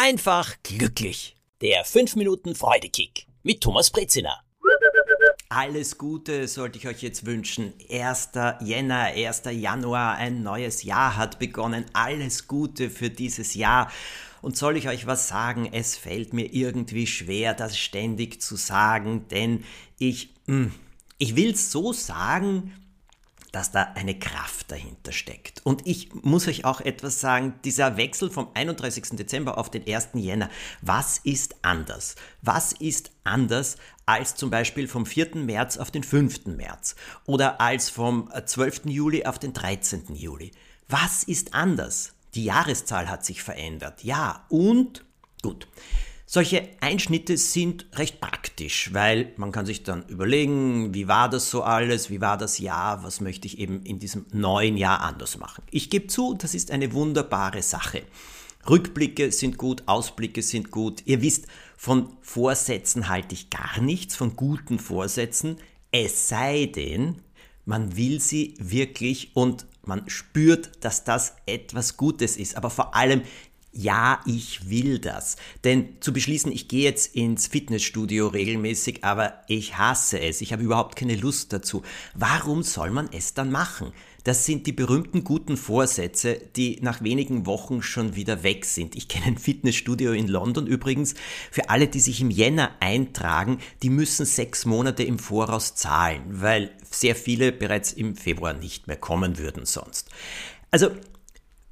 einfach glücklich. Der 5 Minuten Freudekick mit Thomas Brezina. Alles Gute sollte ich euch jetzt wünschen. 1. Jänner, 1. Januar, ein neues Jahr hat begonnen. Alles Gute für dieses Jahr. Und soll ich euch was sagen? Es fällt mir irgendwie schwer, das ständig zu sagen, denn ich, hm, ich will es so sagen, dass da eine Kraft dahinter steckt. Und ich muss euch auch etwas sagen, dieser Wechsel vom 31. Dezember auf den 1. Jänner, was ist anders? Was ist anders als zum Beispiel vom 4. März auf den 5. März oder als vom 12. Juli auf den 13. Juli? Was ist anders? Die Jahreszahl hat sich verändert, ja, und gut. Solche Einschnitte sind recht praktisch, weil man kann sich dann überlegen, wie war das so alles, wie war das Jahr, was möchte ich eben in diesem neuen Jahr anders machen. Ich gebe zu, das ist eine wunderbare Sache. Rückblicke sind gut, Ausblicke sind gut. Ihr wisst, von Vorsätzen halte ich gar nichts, von guten Vorsätzen, es sei denn, man will sie wirklich und man spürt, dass das etwas Gutes ist. Aber vor allem ja, ich will das. Denn zu beschließen, ich gehe jetzt ins Fitnessstudio regelmäßig, aber ich hasse es, ich habe überhaupt keine Lust dazu. Warum soll man es dann machen? Das sind die berühmten guten Vorsätze, die nach wenigen Wochen schon wieder weg sind. Ich kenne ein Fitnessstudio in London übrigens. Für alle, die sich im Jänner eintragen, die müssen sechs Monate im Voraus zahlen, weil sehr viele bereits im Februar nicht mehr kommen würden sonst. Also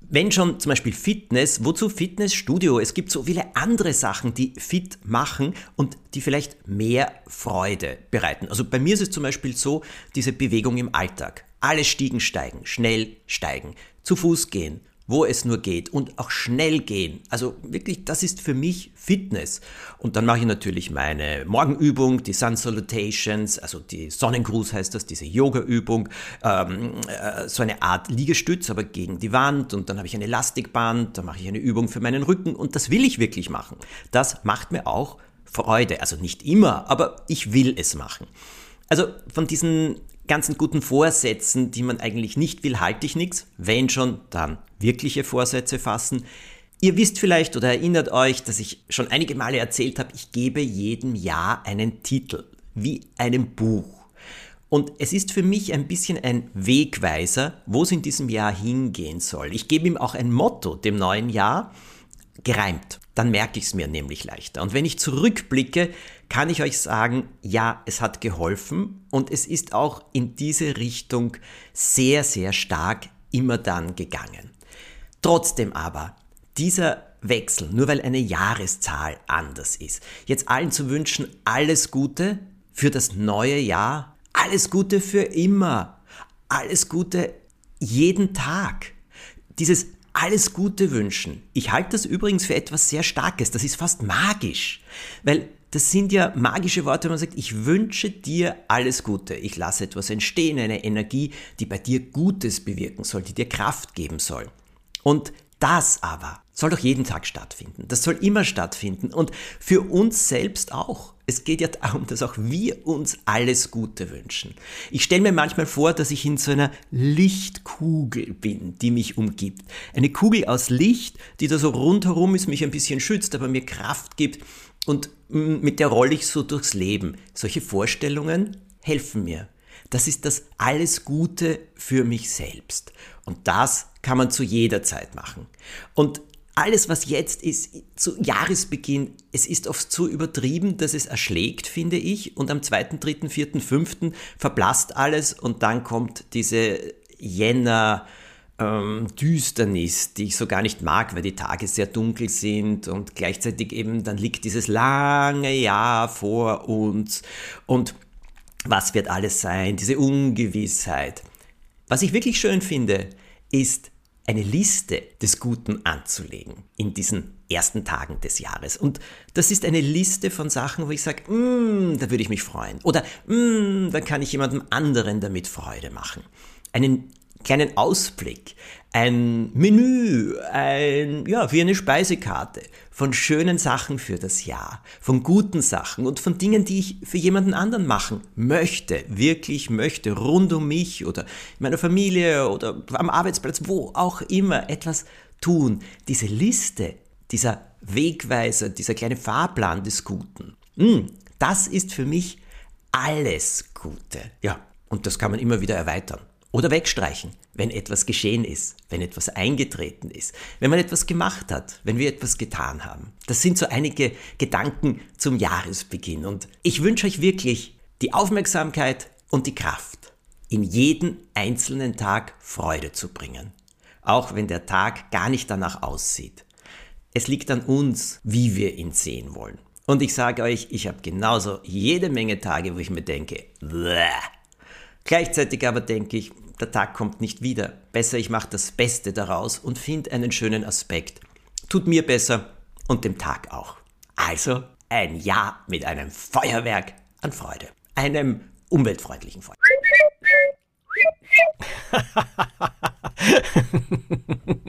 wenn schon zum Beispiel Fitness, wozu Fitnessstudio? Es gibt so viele andere Sachen, die fit machen und die vielleicht mehr Freude bereiten. Also bei mir ist es zum Beispiel so, diese Bewegung im Alltag. Alle Stiegen steigen, schnell steigen, zu Fuß gehen, wo es nur geht und auch schnell gehen. Also wirklich, das ist für mich Fitness. Und dann mache ich natürlich meine Morgenübung, die Sun Salutations, also die Sonnengruß heißt das, diese Yoga-Übung, ähm, äh, so eine Art Liegestütz, aber gegen die Wand. Und dann habe ich ein Elastikband, dann mache ich eine Übung für meinen Rücken und das will ich wirklich machen. Das macht mir auch Freude. Also nicht immer, aber ich will es machen. Also von diesen ganzen guten Vorsätzen, die man eigentlich nicht will, halte ich nichts. Wenn schon, dann wirkliche Vorsätze fassen. Ihr wisst vielleicht oder erinnert euch, dass ich schon einige Male erzählt habe, ich gebe jedem Jahr einen Titel, wie einem Buch. Und es ist für mich ein bisschen ein Wegweiser, wo es in diesem Jahr hingehen soll. Ich gebe ihm auch ein Motto dem neuen Jahr, gereimt. Dann merke ich es mir nämlich leichter. Und wenn ich zurückblicke, kann ich euch sagen, ja, es hat geholfen und es ist auch in diese Richtung sehr, sehr stark immer dann gegangen. Trotzdem aber, dieser Wechsel, nur weil eine Jahreszahl anders ist, jetzt allen zu wünschen, alles Gute für das neue Jahr, alles Gute für immer, alles Gute jeden Tag. Dieses alles Gute wünschen. Ich halte das übrigens für etwas sehr Starkes. Das ist fast magisch. Weil das sind ja magische Worte, wenn man sagt, ich wünsche dir alles Gute. Ich lasse etwas entstehen, eine Energie, die bei dir Gutes bewirken soll, die dir Kraft geben soll. Und das aber soll doch jeden Tag stattfinden. Das soll immer stattfinden und für uns selbst auch. Es geht ja darum, dass auch wir uns alles Gute wünschen. Ich stelle mir manchmal vor, dass ich in so einer Lichtkugel bin, die mich umgibt. Eine Kugel aus Licht, die da so rundherum ist, mich ein bisschen schützt, aber mir Kraft gibt und mit der rolle ich so durchs Leben. Solche Vorstellungen helfen mir. Das ist das alles Gute für mich selbst. Und das kann man zu jeder Zeit machen. Und alles, was jetzt ist, zu Jahresbeginn, es ist oft so übertrieben, dass es erschlägt, finde ich. Und am 2., 3., 4., 5. verblasst alles und dann kommt diese Jänner, ähm, Düsternis, die ich so gar nicht mag, weil die Tage sehr dunkel sind und gleichzeitig eben dann liegt dieses lange Jahr vor uns und was wird alles sein, diese Ungewissheit. Was ich wirklich schön finde, ist eine Liste des Guten anzulegen in diesen ersten Tagen des Jahres. Und das ist eine Liste von Sachen, wo ich sage, mm, da würde ich mich freuen. Oder mm, dann kann ich jemandem anderen damit Freude machen. Einen kleinen Ausblick, ein Menü, ein, ja, wie eine Speisekarte von schönen Sachen für das Jahr, von guten Sachen und von Dingen, die ich für jemanden anderen machen möchte, wirklich möchte, rund um mich oder in meiner Familie oder am Arbeitsplatz, wo auch immer etwas tun. Diese Liste, dieser Wegweiser, dieser kleine Fahrplan des Guten. Hm, das ist für mich alles Gute. Ja, und das kann man immer wieder erweitern. Oder wegstreichen, wenn etwas geschehen ist, wenn etwas eingetreten ist, wenn man etwas gemacht hat, wenn wir etwas getan haben. Das sind so einige Gedanken zum Jahresbeginn. Und ich wünsche euch wirklich die Aufmerksamkeit und die Kraft, in jeden einzelnen Tag Freude zu bringen. Auch wenn der Tag gar nicht danach aussieht. Es liegt an uns, wie wir ihn sehen wollen. Und ich sage euch, ich habe genauso jede Menge Tage, wo ich mir denke, Bleh. Gleichzeitig aber denke ich, der Tag kommt nicht wieder. Besser, ich mache das Beste daraus und finde einen schönen Aspekt. Tut mir besser und dem Tag auch. Also ein Jahr mit einem Feuerwerk an Freude. Einem umweltfreundlichen Feuerwerk.